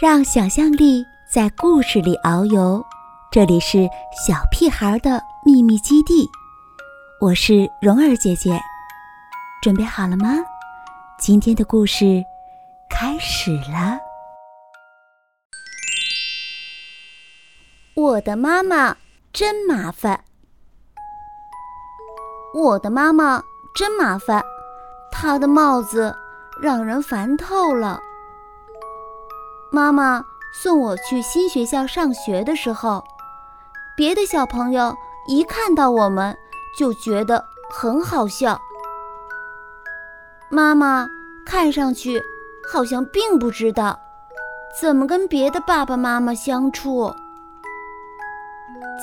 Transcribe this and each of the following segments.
让想象力在故事里遨游。这里是小屁孩的秘密基地，我是蓉儿姐姐，准备好了吗？今天的故事开始了。我的妈妈真麻烦，我的妈妈真麻烦，她的帽子让人烦透了。妈妈送我去新学校上学的时候。别的小朋友一看到我们，就觉得很好笑。妈妈看上去好像并不知道怎么跟别的爸爸妈妈相处。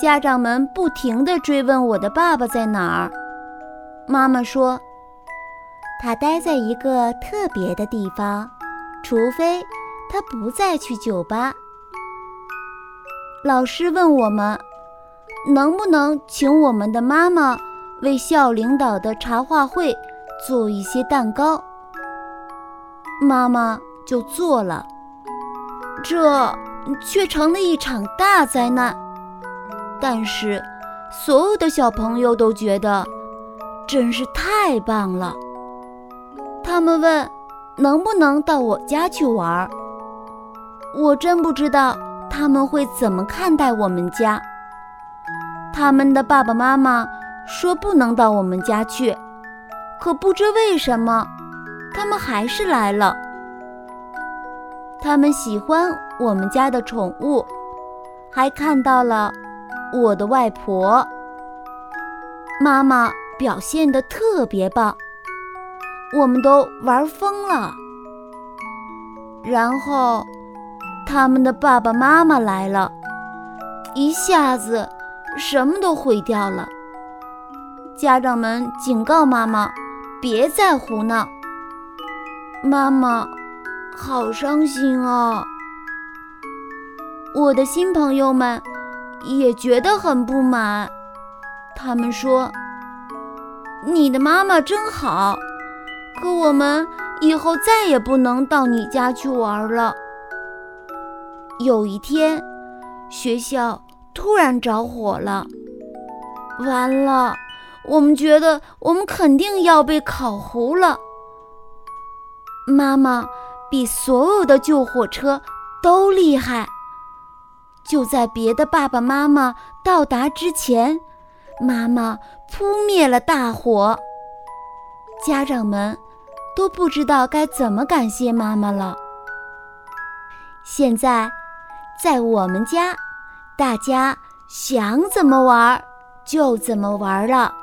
家长们不停地追问我的爸爸在哪儿。妈妈说，他待在一个特别的地方，除非他不再去酒吧。老师问我们。能不能请我们的妈妈为校领导的茶话会做一些蛋糕？妈妈就做了，这却成了一场大灾难。但是所有的小朋友都觉得真是太棒了。他们问能不能到我家去玩？我真不知道他们会怎么看待我们家。他们的爸爸妈妈说不能到我们家去，可不知为什么，他们还是来了。他们喜欢我们家的宠物，还看到了我的外婆。妈妈表现得特别棒，我们都玩疯了。然后，他们的爸爸妈妈来了，一下子。什么都毁掉了。家长们警告妈妈，别再胡闹。妈妈，好伤心啊！我的新朋友们也觉得很不满。他们说：“你的妈妈真好，可我们以后再也不能到你家去玩了。”有一天，学校。突然着火了，完了！我们觉得我们肯定要被烤糊了。妈妈比所有的救火车都厉害，就在别的爸爸妈妈到达之前，妈妈扑灭了大火。家长们都不知道该怎么感谢妈妈了。现在，在我们家。大家想怎么玩就怎么玩了。